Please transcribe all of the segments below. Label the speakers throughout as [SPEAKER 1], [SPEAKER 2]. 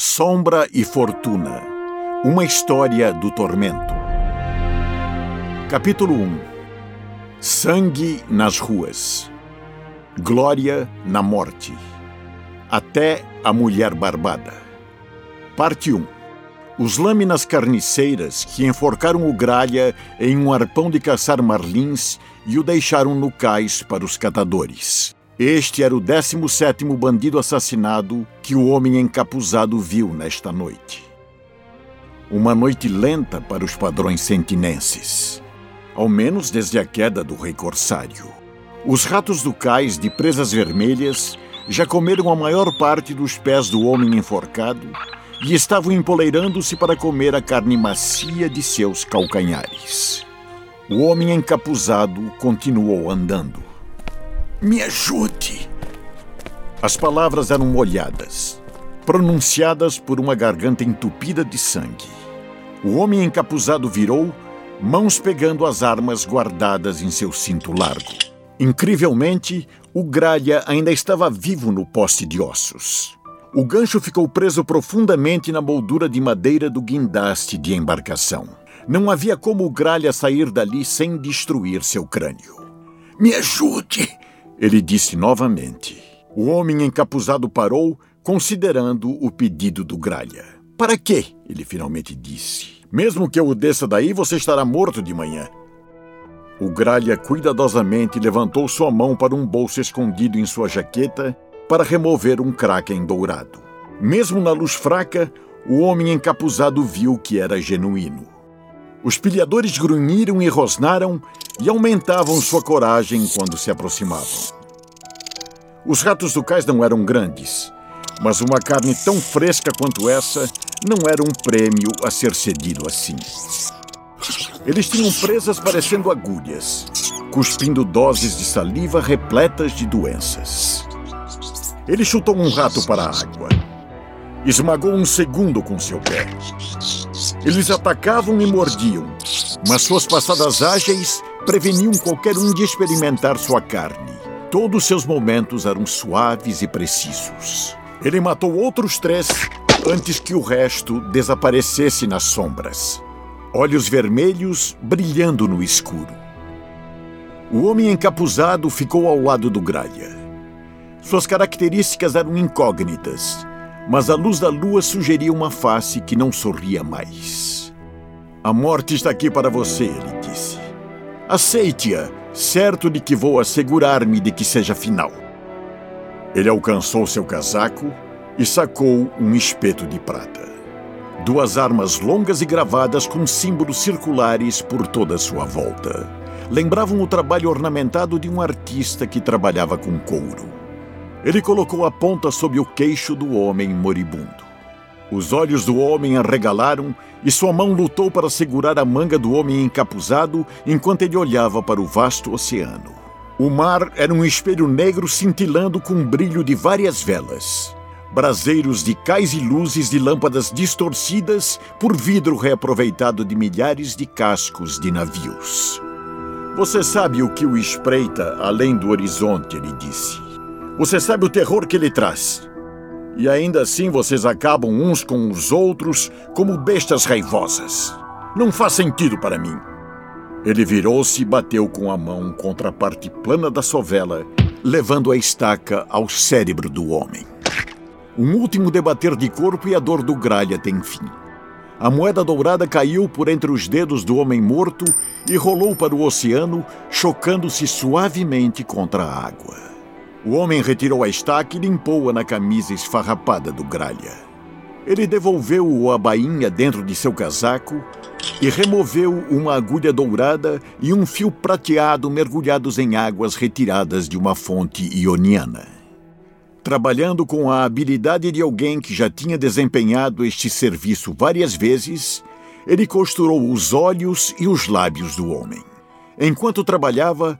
[SPEAKER 1] Sombra e Fortuna Uma história do tormento. Capítulo 1 Sangue nas ruas. Glória na morte. Até a mulher barbada. Parte 1 Os lâminas carniceiras que enforcaram o gralha em um arpão de caçar marlins e o deixaram no cais para os catadores. Este era o 17 bandido assassinado que o homem encapuzado viu nesta noite. Uma noite lenta para os padrões sentinenses, ao menos desde a queda do rei corsário. Os ratos do cais de presas vermelhas já comeram a maior parte dos pés do homem enforcado e estavam empoleirando-se para comer a carne macia de seus calcanhares. O homem encapuzado continuou andando me ajude. As palavras eram molhadas, pronunciadas por uma garganta entupida de sangue. O homem encapuzado virou, mãos pegando as armas guardadas em seu cinto largo. Incrivelmente, o gralha ainda estava vivo no poste de ossos. O gancho ficou preso profundamente na moldura de madeira do guindaste de embarcação. Não havia como o gralha sair dali sem destruir seu crânio. Me ajude! Ele disse novamente. O homem encapuzado parou, considerando o pedido do gralha. Para quê? Ele finalmente disse. Mesmo que eu o desça daí, você estará morto de manhã. O gralha cuidadosamente levantou sua mão para um bolso escondido em sua jaqueta para remover um kraken dourado. Mesmo na luz fraca, o homem encapuzado viu que era genuíno. Os pilhadores grunhiram e rosnaram e aumentavam sua coragem quando se aproximavam. Os ratos do cais não eram grandes, mas uma carne tão fresca quanto essa não era um prêmio a ser cedido assim. Eles tinham presas parecendo agulhas, cuspindo doses de saliva repletas de doenças. Ele chutou um rato para a água. Esmagou um segundo com seu pé. Eles atacavam e mordiam, mas suas passadas ágeis preveniam qualquer um de experimentar sua carne. Todos seus momentos eram suaves e precisos. Ele matou outros três antes que o resto desaparecesse nas sombras. Olhos vermelhos brilhando no escuro. O homem encapuzado ficou ao lado do gralha. Suas características eram incógnitas, mas a luz da lua sugeria uma face que não sorria mais. A morte está aqui para você, ele disse. Aceite-a, certo de que vou assegurar-me de que seja final. Ele alcançou seu casaco e sacou um espeto de prata. Duas armas longas e gravadas com símbolos circulares por toda a sua volta. Lembravam o trabalho ornamentado de um artista que trabalhava com couro. Ele colocou a ponta sob o queixo do homem moribundo. Os olhos do homem arregalaram e sua mão lutou para segurar a manga do homem encapuzado enquanto ele olhava para o vasto oceano. O mar era um espelho negro cintilando com o brilho de várias velas. Braseiros de cais e luzes de lâmpadas distorcidas por vidro reaproveitado de milhares de cascos de navios. Você sabe o que o espreita além do horizonte, ele disse. Você sabe o terror que ele traz. E ainda assim vocês acabam uns com os outros como bestas raivosas. Não faz sentido para mim. Ele virou-se e bateu com a mão contra a parte plana da sovela, levando a estaca ao cérebro do homem. Um último debater de corpo e a dor do gralha tem fim. A moeda dourada caiu por entre os dedos do homem morto e rolou para o oceano, chocando-se suavemente contra a água. O homem retirou a estaca e limpou-a na camisa esfarrapada do gralha. Ele devolveu-o a bainha dentro de seu casaco e removeu uma agulha dourada e um fio prateado mergulhados em águas retiradas de uma fonte ioniana. Trabalhando com a habilidade de alguém que já tinha desempenhado este serviço várias vezes, ele costurou os olhos e os lábios do homem. Enquanto trabalhava,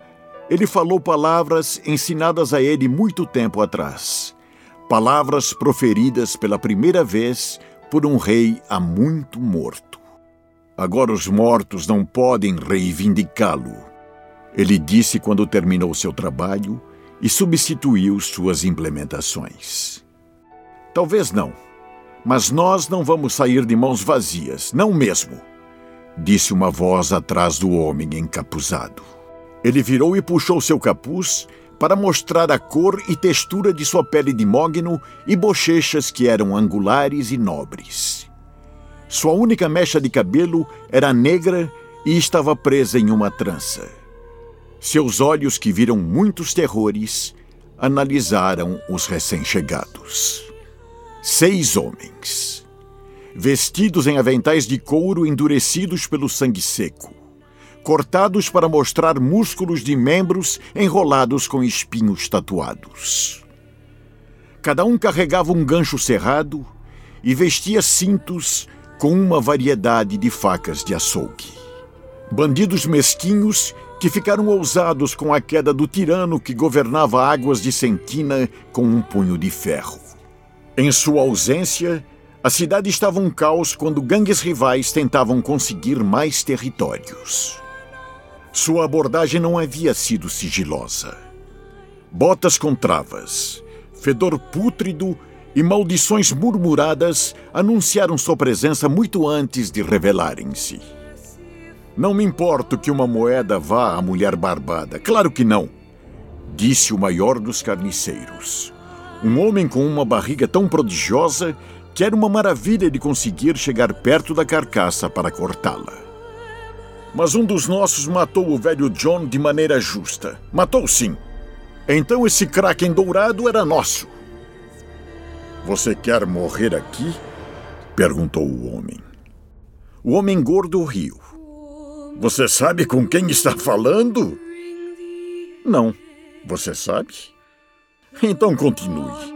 [SPEAKER 1] ele falou palavras ensinadas a ele muito tempo atrás. Palavras proferidas pela primeira vez por um rei há muito morto. Agora os mortos não podem reivindicá-lo. Ele disse quando terminou seu trabalho e substituiu suas implementações. Talvez não, Mas nós não vamos sair de mãos vazias, não mesmo, disse uma voz atrás do homem encapuzado. Ele virou e puxou seu capuz para mostrar a cor e textura de sua pele de mogno e bochechas que eram angulares e nobres. Sua única mecha de cabelo era negra e estava presa em uma trança. Seus olhos, que viram muitos terrores, analisaram os recém-chegados. Seis homens, vestidos em aventais de couro endurecidos pelo sangue seco, cortados para mostrar músculos de membros enrolados com espinhos tatuados. Cada um carregava um gancho cerrado e vestia cintos com uma variedade de facas de açougue. Bandidos mesquinhos que ficaram ousados com a queda do tirano que governava águas de Sentina com um punho de ferro. Em sua ausência, a cidade estava um caos quando gangues rivais tentavam conseguir mais territórios. Sua abordagem não havia sido sigilosa. Botas com travas, fedor pútrido e maldições murmuradas anunciaram sua presença muito antes de revelarem-se. Não me importo que uma moeda vá à mulher barbada. Claro que não, disse o maior dos carniceiros. Um homem com uma barriga tão prodigiosa que era uma maravilha de conseguir chegar perto da carcaça para cortá-la. Mas um dos nossos matou o velho John de maneira justa. Matou sim. Então esse Kraken dourado era nosso. Você quer morrer aqui? perguntou o homem. O homem gordo riu. Você sabe com quem está falando? Não. Você sabe? Então continue.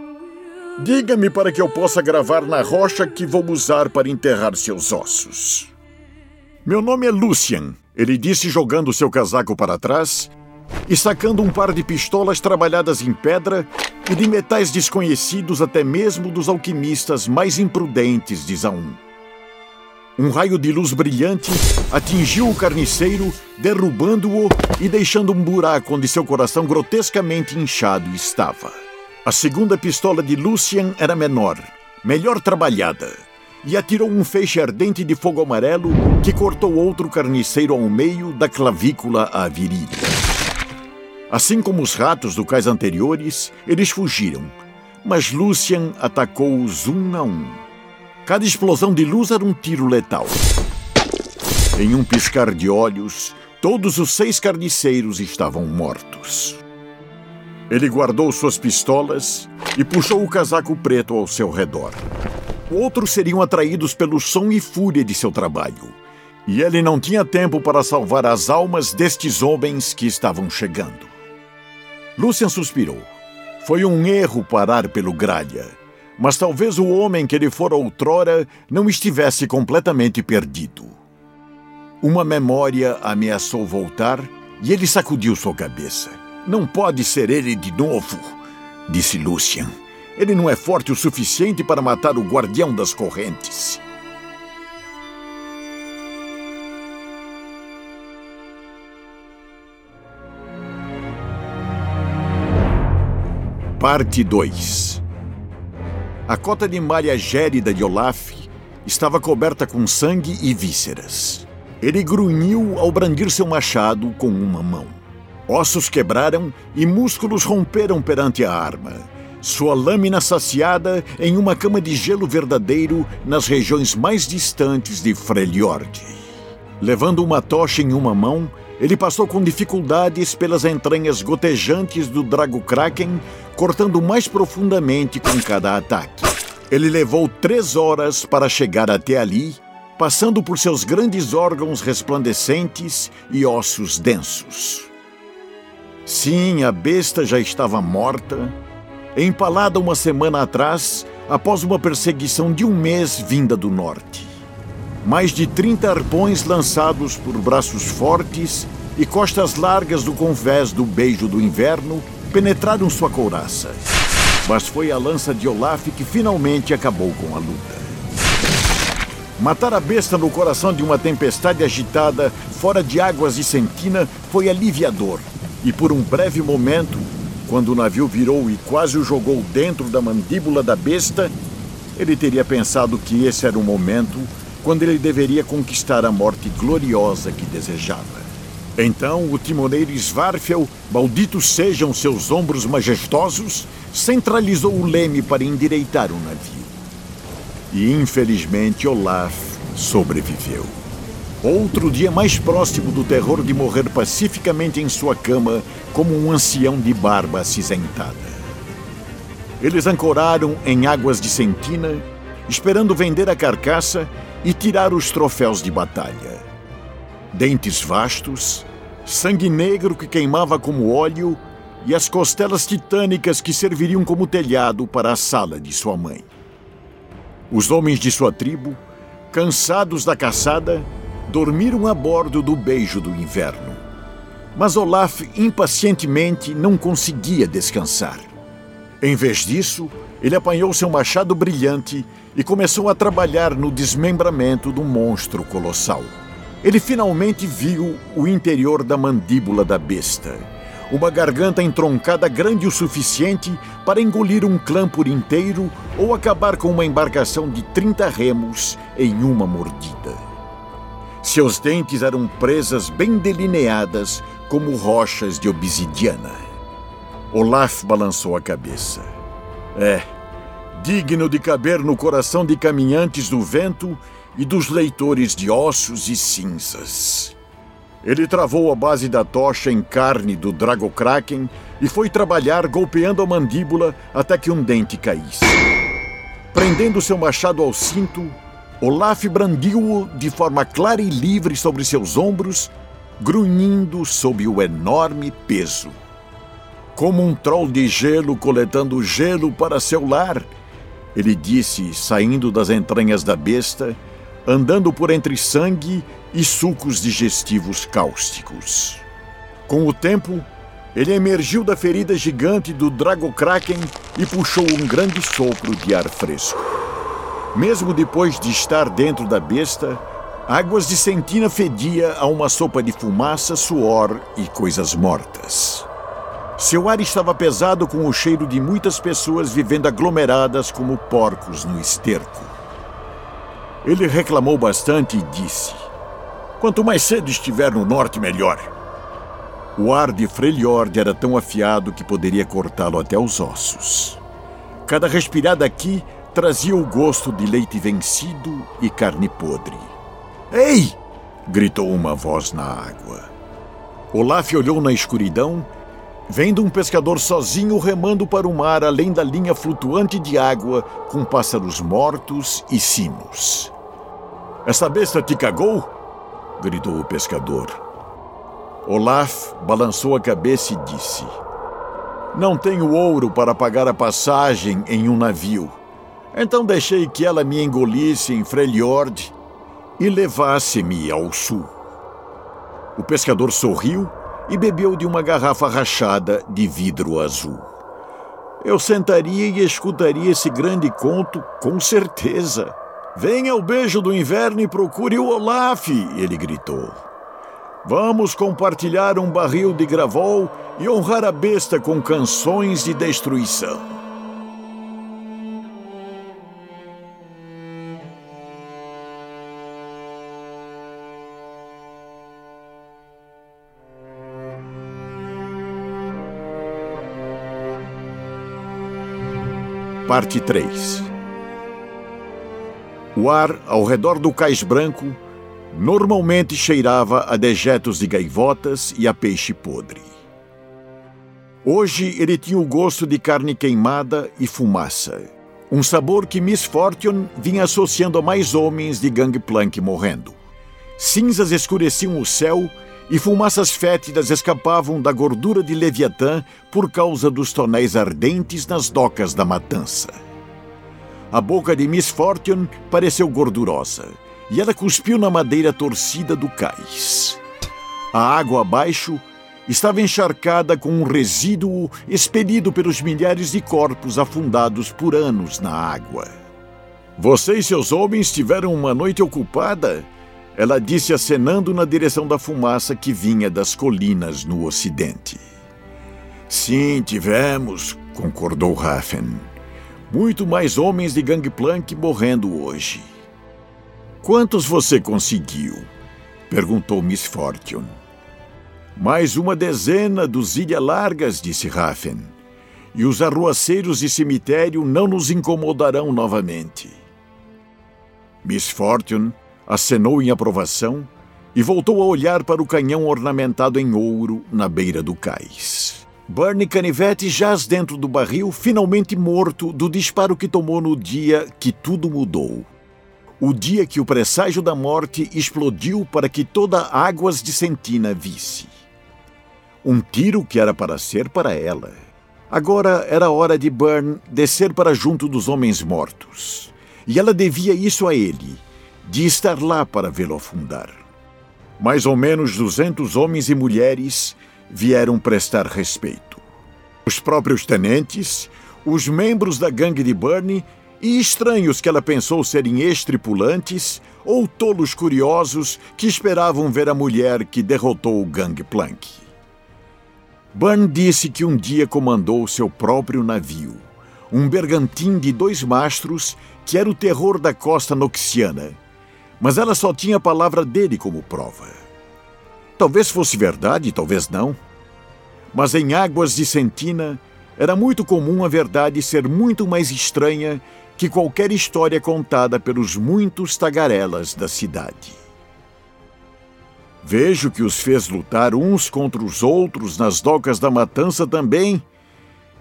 [SPEAKER 1] Diga-me para que eu possa gravar na rocha que vou usar para enterrar seus ossos. Meu nome é Lucian, ele disse jogando seu casaco para trás e sacando um par de pistolas trabalhadas em pedra e de metais desconhecidos até mesmo dos alquimistas mais imprudentes de Zaun. Um raio de luz brilhante atingiu o carniceiro, derrubando-o e deixando um buraco onde seu coração grotescamente inchado estava. A segunda pistola de Lucian era menor, melhor trabalhada e atirou um feixe ardente de fogo amarelo que cortou outro carniceiro ao meio da clavícula à virilha. Assim como os ratos do cais anteriores, eles fugiram, mas Lucian atacou-os um a um. Cada explosão de luz era um tiro letal. Em um piscar de olhos, todos os seis carniceiros estavam mortos. Ele guardou suas pistolas e puxou o casaco preto ao seu redor. Outros seriam atraídos pelo som e fúria de seu trabalho. E ele não tinha tempo para salvar as almas destes homens que estavam chegando. Lucian suspirou. Foi um erro parar pelo Gralha, mas talvez o homem que ele fora outrora não estivesse completamente perdido. Uma memória ameaçou voltar e ele sacudiu sua cabeça. Não pode ser ele de novo, disse Lucian. Ele não é forte o suficiente para matar o guardião das correntes. Parte 2 A cota de malha gérida de Olaf estava coberta com sangue e vísceras. Ele grunhiu ao brandir seu machado com uma mão. Ossos quebraram e músculos romperam perante a arma sua lâmina saciada em uma cama de gelo verdadeiro nas regiões mais distantes de Freljord. Levando uma tocha em uma mão, ele passou com dificuldades pelas entranhas gotejantes do Drago Kraken, cortando mais profundamente com cada ataque. Ele levou três horas para chegar até ali, passando por seus grandes órgãos resplandecentes e ossos densos. Sim, a besta já estava morta, empalada uma semana atrás após uma perseguição de um mês vinda do norte. Mais de 30 arpões lançados por braços fortes e costas largas do convés do beijo do inverno penetraram sua couraça. Mas foi a lança de Olaf que finalmente acabou com a luta. Matar a besta no coração de uma tempestade agitada, fora de águas de Sentina, foi aliviador. E por um breve momento, quando o navio virou e quase o jogou dentro da mandíbula da besta, Ele teria pensado que esse era o momento quando ele deveria conquistar a morte gloriosa que desejava. Então o timoneiro Svarfel, malditos sejam seus ombros majestosos, centralizou o leme para endireitar o navio. E infelizmente Olaf sobreviveu. Outro dia mais próximo do terror de morrer pacificamente em sua cama como um ancião de barba acinzentada. Eles ancoraram em águas de Sentina, esperando vender a carcaça e tirar os troféus de batalha. Dentes vastos, sangue negro que queimava como óleo e as costelas titânicas que serviriam como telhado para a sala de sua mãe. Os homens de sua tribo, cansados da caçada, dormiram a bordo do beijo do inverno. Mas Olaf impacientemente não conseguia descansar. Em vez disso, ele apanhou seu machado brilhante e começou a trabalhar no desmembramento do monstro colossal. Ele finalmente viu o interior da mandíbula da besta. Uma garganta entroncada grande o suficiente para engolir um clã por inteiro ou acabar com uma embarcação de 30 remos em uma mordida. Seus dentes eram presas bem delineadas como rochas de obsidiana. Olaf balançou a cabeça. É, digno de caber no coração de caminhantes do vento e dos leitores de ossos e cinzas. Ele travou a base da tocha em carne do Dragokraken e foi trabalhar golpeando a mandíbula até que um dente caísse. Prendendo seu machado ao cinto, Olaf brandiu-o de forma clara e livre sobre seus ombros, grunhindo sob o enorme peso como um troll de gelo coletando gelo para seu lar. Ele disse, saindo das entranhas da besta, andando por entre sangue e sucos digestivos cáusticos. Com o tempo, ele emergiu da ferida gigante do Dragokraken e puxou um grande sopro de ar fresco. Mesmo depois de estar dentro da besta, Águas de Sentina fedia a uma sopa de fumaça, suor e coisas mortas. Seu ar estava pesado com o cheiro de muitas pessoas vivendo aglomeradas como porcos no esterco. Ele reclamou bastante e disse: Quanto mais cedo estiver no norte, melhor. O ar de Freljord era tão afiado que poderia cortá-lo até os ossos. Cada respirada aqui trazia o gosto de leite vencido e carne podre. Ei! gritou uma voz na água. Olaf olhou na escuridão vendo um pescador sozinho remando para o mar além da linha flutuante de água com pássaros mortos e sinos. Essa besta te cagou? gritou o pescador. Olaf balançou a cabeça e disse: Não tenho ouro para pagar a passagem em um navio. Então deixei que ela me engolisse em Freljord e levasse-me ao sul. O pescador sorriu e bebeu de uma garrafa rachada de vidro azul. Eu sentaria e escutaria esse grande conto com certeza. Venha ao beijo do inverno e procure o Olaf, ele gritou. Vamos compartilhar um barril de gravol e honrar a besta com canções de destruição. Parte 3 O ar ao redor do cais branco normalmente cheirava a dejetos de gaivotas e a peixe podre. Hoje ele tinha o gosto de carne queimada e fumaça, um sabor que Miss Fortune vinha associando a mais homens de Gangplank morrendo. Cinzas escureciam o céu e fumaças fétidas escapavam da gordura de Leviatã por causa dos tonéis ardentes nas docas da matança. A boca de Miss Fortune pareceu gordurosa e ela cuspiu na madeira torcida do cais. A água abaixo estava encharcada com um resíduo expelido pelos milhares de corpos afundados por anos na água. Você e seus homens tiveram uma noite ocupada? Ela disse acenando na direção da fumaça que vinha das colinas no ocidente. Sim, tivemos, concordou Raffen. Muito mais homens de Gangplank morrendo hoje. Quantos você conseguiu? perguntou Miss Fortune. Mais uma dezena dos Ilha Largas, disse Raffen. E os arruaceiros de cemitério não nos incomodarão novamente. Miss Fortune acenou em aprovação e voltou a olhar para o canhão ornamentado em ouro na beira do cais. Bernie Canivete jaz dentro do barril, finalmente morto do disparo que tomou no dia que tudo mudou. O dia que o presságio da morte explodiu para que toda Águas de Sentina visse. Um tiro que era para ser para ela. Agora era hora de Burn descer para junto dos homens mortos. E ela devia isso a ele, de estar lá para vê-lo afundar. Mais ou menos duzentos homens e mulheres vieram prestar respeito. Os próprios tenentes, os membros da gangue de Bernie e estranhos que ela pensou serem ex-tripulantes ou tolos curiosos que esperavam ver a mulher que derrotou o Gangplank. Burn disse que um dia comandou seu próprio navio, um bergantim de dois mastros que era o terror da costa noxiana, mas ela só tinha a palavra dele como prova. Talvez fosse verdade, talvez não. Mas em águas de Sentina, era muito comum a verdade ser muito mais estranha que qualquer história contada pelos muitos tagarelas da cidade. Vejo que os fez lutar uns contra os outros nas docas da matança também,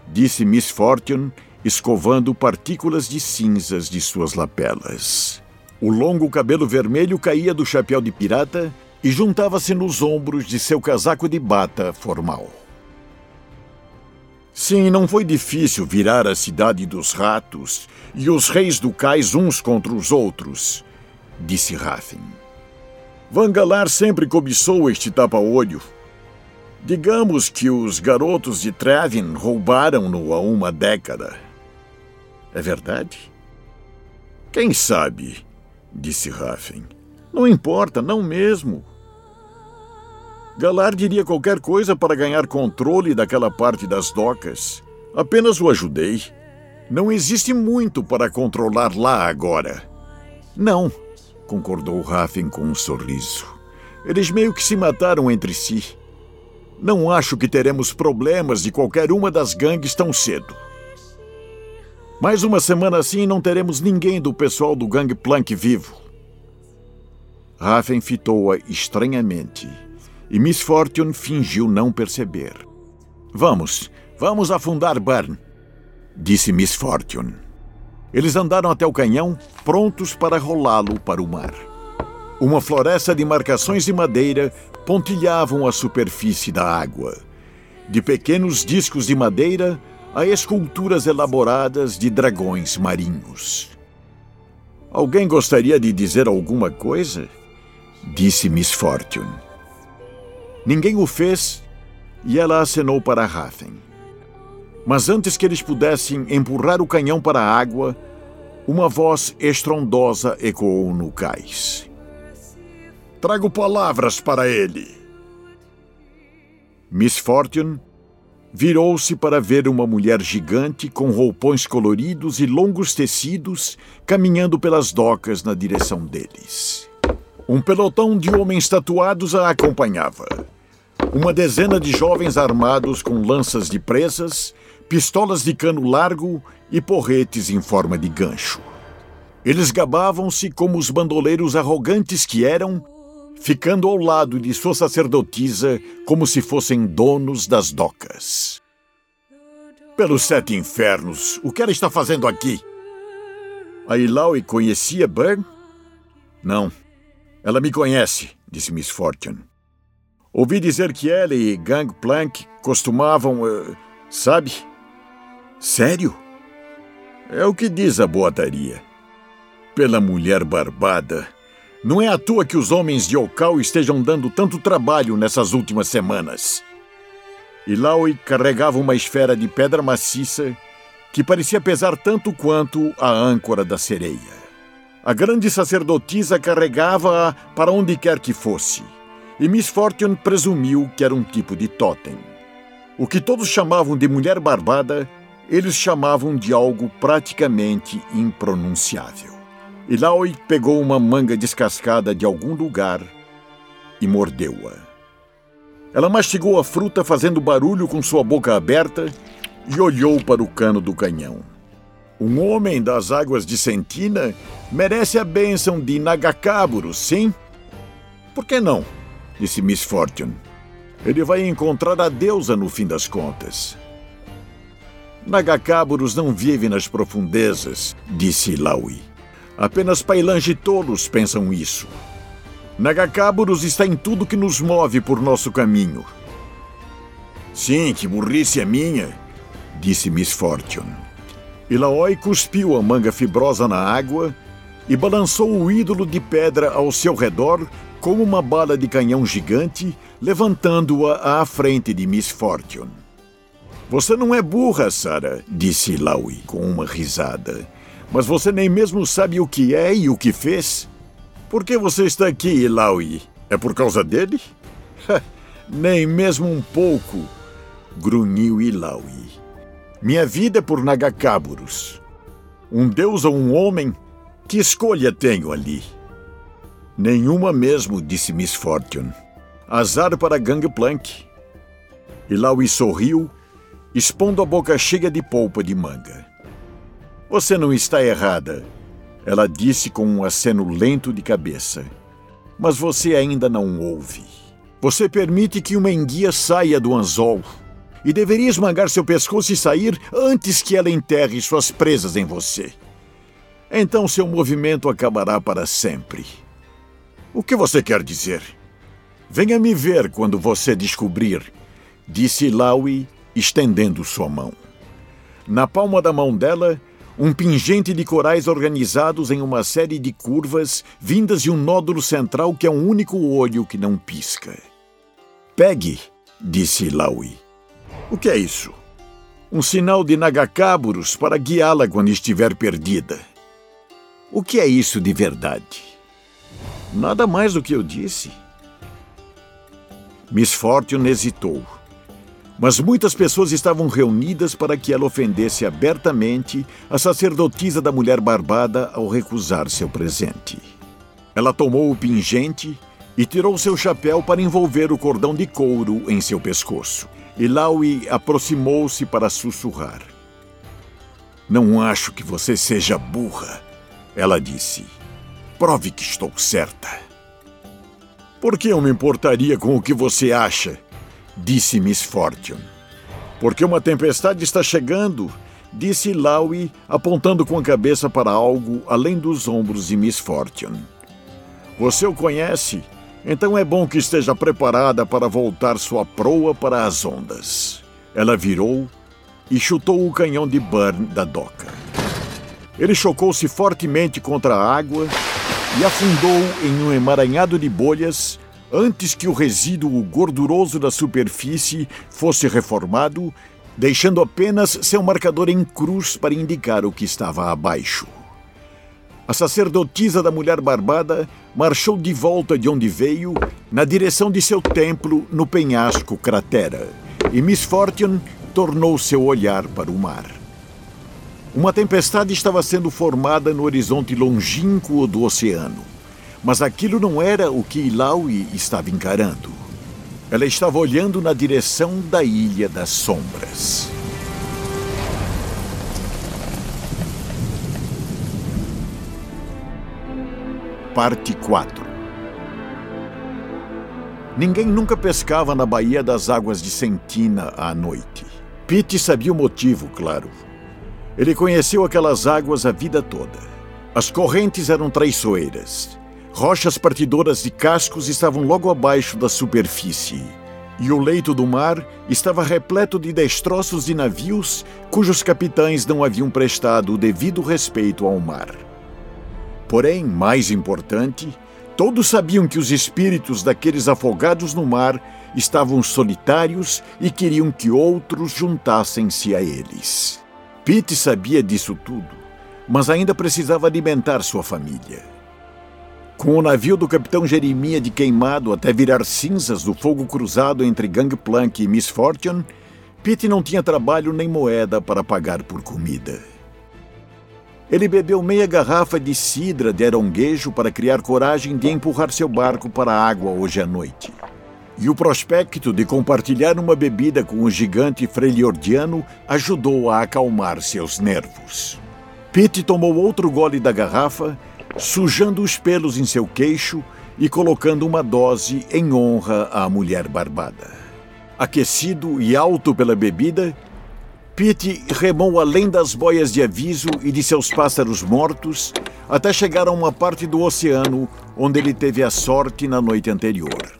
[SPEAKER 1] disse Miss Fortune, escovando partículas de cinzas de suas lapelas. O longo cabelo vermelho caía do chapéu de pirata e juntava-se nos ombros de seu casaco de bata formal. Sim, não foi difícil virar a cidade dos ratos e os reis do cais uns contra os outros, disse Raffen. Vangalar sempre cobiçou este tapa-olho. Digamos que os garotos de Trevin roubaram-no há uma década. É verdade? Quem sabe? Disse Raffen. Não importa, não mesmo. Galar diria qualquer coisa para ganhar controle daquela parte das docas. Apenas o ajudei. Não existe muito para controlar lá agora. Não, concordou Raffen com um sorriso. Eles meio que se mataram entre si. Não acho que teremos problemas de qualquer uma das gangues tão cedo. Mais uma semana assim não teremos ninguém do pessoal do Gangplank vivo. Raffen fitou-a estranhamente e Miss Fortune fingiu não perceber. Vamos, vamos afundar Burn, disse Miss Fortune. Eles andaram até o canhão, prontos para rolá-lo para o mar. Uma floresta de marcações de madeira pontilhavam a superfície da água. De pequenos discos de madeira a esculturas elaboradas de dragões marinhos. Alguém gostaria de dizer alguma coisa? Disse Miss Fortune. Ninguém o fez e ela acenou para Raffen. Mas antes que eles pudessem empurrar o canhão para a água, uma voz estrondosa ecoou no cais. Trago palavras para ele. Miss Fortune virou-se para ver uma mulher gigante com roupões coloridos e longos tecidos caminhando pelas docas na direção deles. Um pelotão de homens tatuados a acompanhava. Uma dezena de jovens armados com lanças de presas, pistolas de cano largo e porretes em forma de gancho. Eles gabavam-se como os bandoleiros arrogantes que eram ficando ao lado de sua sacerdotisa como se fossem donos das docas. Pelos sete infernos, o que ela está fazendo aqui? A Ilaui conhecia Burn? Não. Ela me conhece, disse Miss Fortune. Ouvi dizer que ela e Gangplank costumavam. Uh, sabe? Sério? É o que diz a boataria. Pela mulher barbada. Não é à toa que os homens de Okal estejam dando tanto trabalho nessas últimas semanas. Ilaoi carregava uma esfera de pedra maciça que parecia pesar tanto quanto a âncora da sereia. A grande sacerdotisa carregava-a para onde quer que fosse, e Miss Fortune presumiu que era um tipo de totem. O que todos chamavam de mulher barbada, eles chamavam de algo praticamente impronunciável. Ilaoi pegou uma manga descascada de algum lugar e mordeu-a. Ela mastigou a fruta fazendo barulho com sua boca aberta e olhou para o cano do canhão. Um homem das águas de Sentina merece a bênção de Nagakaburo, sim? Por que não? disse Miss Fortune. Ele vai encontrar a deusa no fim das contas. Nagakaburos não vive nas profundezas, disse Laui. Apenas pailange tolos pensam isso. Nagakaburos está em tudo que nos move por nosso caminho. Sim, que burrice é minha, disse Miss Fortune. Ilaoi cuspiu a manga fibrosa na água e balançou o ídolo de pedra ao seu redor como uma bala de canhão gigante, levantando-a à frente de Miss Fortune. Você não é burra, Sarah, disse Laui com uma risada. Mas você nem mesmo sabe o que é e o que fez. Por que você está aqui, Laui? É por causa dele? nem mesmo um pouco, grunhiu Ilaui. Minha vida é por Nagakaburus. Um deus ou um homem? Que escolha tenho ali? Nenhuma mesmo, disse Miss Fortune. Azar para Gangplank. Ilaui sorriu, expondo a boca cheia de polpa de manga. Você não está errada, ela disse com um aceno lento de cabeça. Mas você ainda não ouve. Você permite que uma enguia saia do anzol e deveria esmagar seu pescoço e sair antes que ela enterre suas presas em você. Então seu movimento acabará para sempre. O que você quer dizer? Venha me ver quando você descobrir, disse Laui, estendendo sua mão. Na palma da mão dela, um pingente de corais organizados em uma série de curvas vindas de um nódulo central que é um único olho que não pisca. Pegue, disse Laui. O que é isso? Um sinal de Nagakaburos para guiá-la quando estiver perdida. O que é isso de verdade? Nada mais do que eu disse. Miss Fortune hesitou. Mas muitas pessoas estavam reunidas para que ela ofendesse abertamente a sacerdotisa da mulher barbada ao recusar seu presente. Ela tomou o pingente e tirou seu chapéu para envolver o cordão de couro em seu pescoço. E Laui aproximou-se para sussurrar. Não acho que você seja burra, ela disse. Prove que estou certa. Por que eu me importaria com o que você acha? Disse Miss Fortune. Porque uma tempestade está chegando, disse Laui, apontando com a cabeça para algo além dos ombros de Miss Fortune. Você o conhece então é bom que esteja preparada para voltar sua proa para as ondas. Ela virou e chutou o canhão de Burn da doca. Ele chocou-se fortemente contra a água e afundou em um emaranhado de bolhas antes que o resíduo gorduroso da superfície fosse reformado, deixando apenas seu marcador em cruz para indicar o que estava abaixo. A sacerdotisa da mulher barbada marchou de volta de onde veio, na direção de seu templo no penhasco cratera, e Miss Fortune tornou seu olhar para o mar. Uma tempestade estava sendo formada no horizonte longínquo do oceano, mas aquilo não era o que Ilaui estava encarando. Ela estava olhando na direção da Ilha das Sombras. Parte 4 Ninguém nunca pescava na Baía das Águas de Sentina à noite. Pete sabia o motivo, claro. Ele conheceu aquelas águas a vida toda. As correntes eram traiçoeiras. Rochas partidoras de cascos estavam logo abaixo da superfície. E o leito do mar estava repleto de destroços de navios cujos capitães não haviam prestado o devido respeito ao mar. Porém, mais importante, todos sabiam que os espíritos daqueles afogados no mar estavam solitários e queriam que outros juntassem-se a eles. Pete sabia disso tudo, mas ainda precisava alimentar sua família. Com o navio do capitão Jeremia de queimado até virar cinzas do fogo cruzado entre Gangplank e Miss Fortune, Pete não tinha trabalho nem moeda para pagar por comida. Ele bebeu meia garrafa de cidra de aronguejo para criar coragem de empurrar seu barco para a água hoje à noite. E o prospecto de compartilhar uma bebida com o gigante freiliordiano ajudou a acalmar seus nervos. Pete tomou outro gole da garrafa, sujando os pelos em seu queixo e colocando uma dose em honra à mulher barbada. Aquecido e alto pela bebida, Pete remou além das boias de aviso e de seus pássaros mortos até chegar a uma parte do oceano onde ele teve a sorte na noite anterior.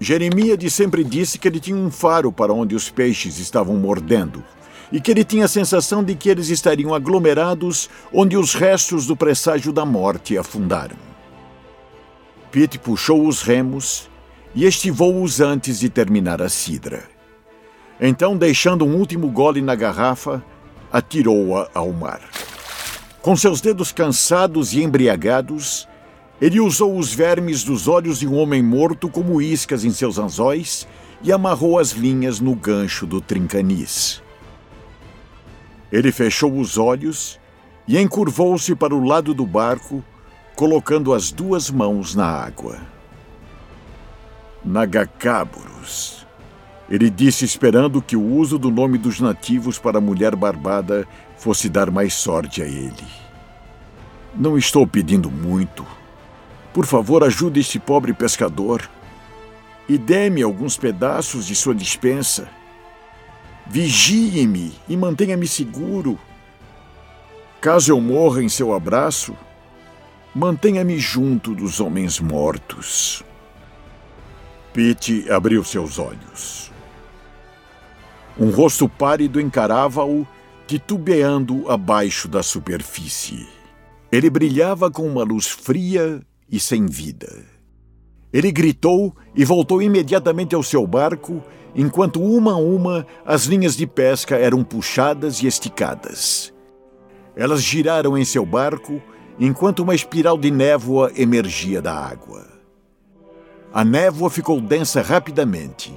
[SPEAKER 1] Jeremias sempre disse que ele tinha um faro para onde os peixes estavam mordendo e que ele tinha a sensação de que eles estariam aglomerados onde os restos do presságio da morte afundaram. Pete puxou os remos e estivou-os antes de terminar a cidra. Então, deixando um último gole na garrafa, atirou-a ao mar. Com seus dedos cansados e embriagados, ele usou os vermes dos olhos de um homem morto como iscas em seus anzóis e amarrou as linhas no gancho do trincanis. Ele fechou os olhos e encurvou-se para o lado do barco, colocando as duas mãos na água. Nagacáburos ele disse esperando que o uso do nome dos nativos para a mulher barbada fosse dar mais sorte a ele. Não estou pedindo muito. Por favor, ajude este pobre pescador e dê-me alguns pedaços de sua dispensa. Vigie-me e mantenha-me seguro. Caso eu morra em seu abraço, mantenha-me junto dos homens mortos. Pete abriu seus olhos. Um rosto pálido encarava-o, titubeando abaixo da superfície. Ele brilhava com uma luz fria e sem vida. Ele gritou e voltou imediatamente ao seu barco, enquanto uma a uma as linhas de pesca eram puxadas e esticadas. Elas giraram em seu barco enquanto uma espiral de névoa emergia da água. A névoa ficou densa rapidamente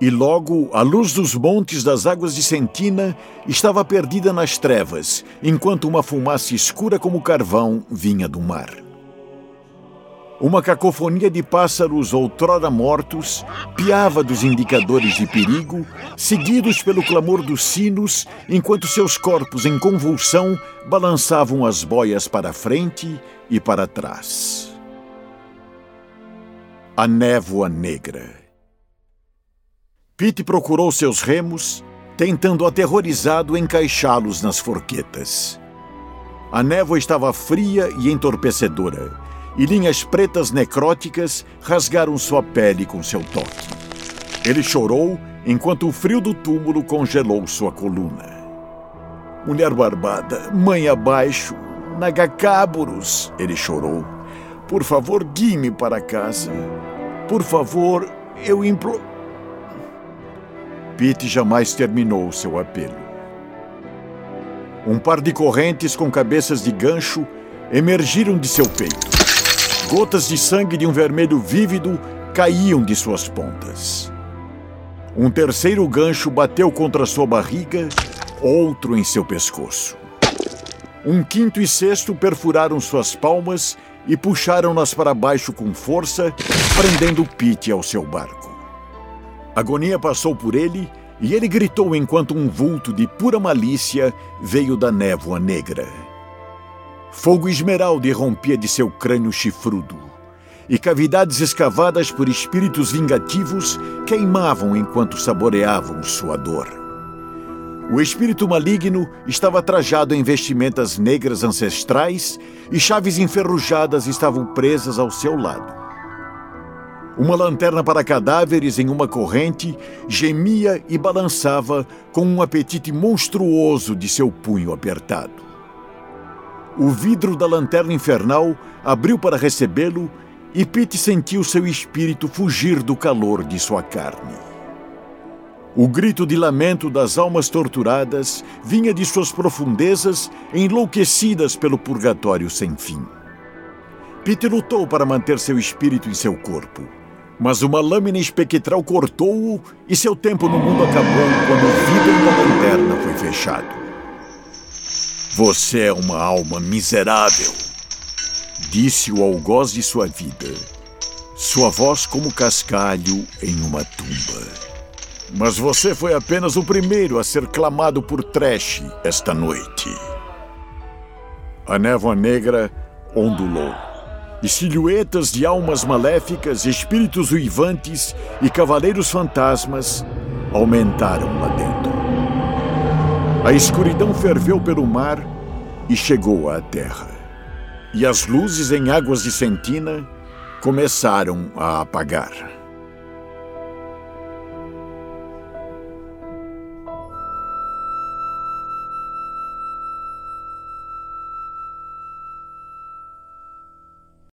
[SPEAKER 1] e logo a luz dos montes das águas de Sentina estava perdida nas trevas, enquanto uma fumaça escura como carvão vinha do mar. Uma cacofonia de pássaros outrora mortos piava dos indicadores de perigo, seguidos pelo clamor dos sinos, enquanto seus corpos em convulsão balançavam as boias para frente e para trás. A névoa negra. Pete procurou seus remos, tentando aterrorizado encaixá-los nas forquetas. A névoa estava fria e entorpecedora, e linhas pretas necróticas rasgaram sua pele com seu toque. Ele chorou enquanto o frio do túmulo congelou sua coluna. Mulher barbada, mãe abaixo, Nagacáburos, ele chorou. Por favor, guie-me para casa. Por favor, eu imploro. Pete jamais terminou seu apelo. Um par de correntes com cabeças de gancho emergiram de seu peito. Gotas de sangue de um vermelho vívido caíam de suas pontas. Um terceiro gancho bateu contra sua barriga, outro em seu pescoço. Um quinto e sexto perfuraram suas palmas e puxaram-nas para baixo com força, prendendo Pete ao seu barco. Agonia passou por ele e ele gritou enquanto um vulto de pura malícia veio da névoa negra. Fogo esmeralda rompia de seu crânio chifrudo, e cavidades escavadas por espíritos vingativos queimavam enquanto saboreavam sua dor. O espírito maligno estava trajado em vestimentas negras ancestrais e chaves enferrujadas estavam presas ao seu lado. Uma lanterna para cadáveres em uma corrente gemia e balançava com um apetite monstruoso de seu punho apertado. O vidro da lanterna infernal abriu para recebê-lo e Pete sentiu seu espírito fugir do calor de sua carne. O grito de lamento das almas torturadas vinha de suas profundezas enlouquecidas pelo purgatório sem fim. Pete lutou para manter seu espírito em seu corpo Mas uma lâmina espectral cortou-o e seu tempo no mundo acabou quando o vidro da lanterna foi fechado. Você é uma alma miserável, disse o algoz de sua vida, sua voz como cascalho em uma tumba. Mas você foi apenas o primeiro a ser clamado por Trash esta noite. A névoa negra ondulou, e silhuetas de almas maléficas, espíritos uivantes e cavaleiros fantasmas aumentaram lá dentro. A escuridão ferveu pelo mar e chegou à terra. E as luzes em águas de Sentina começaram a apagar.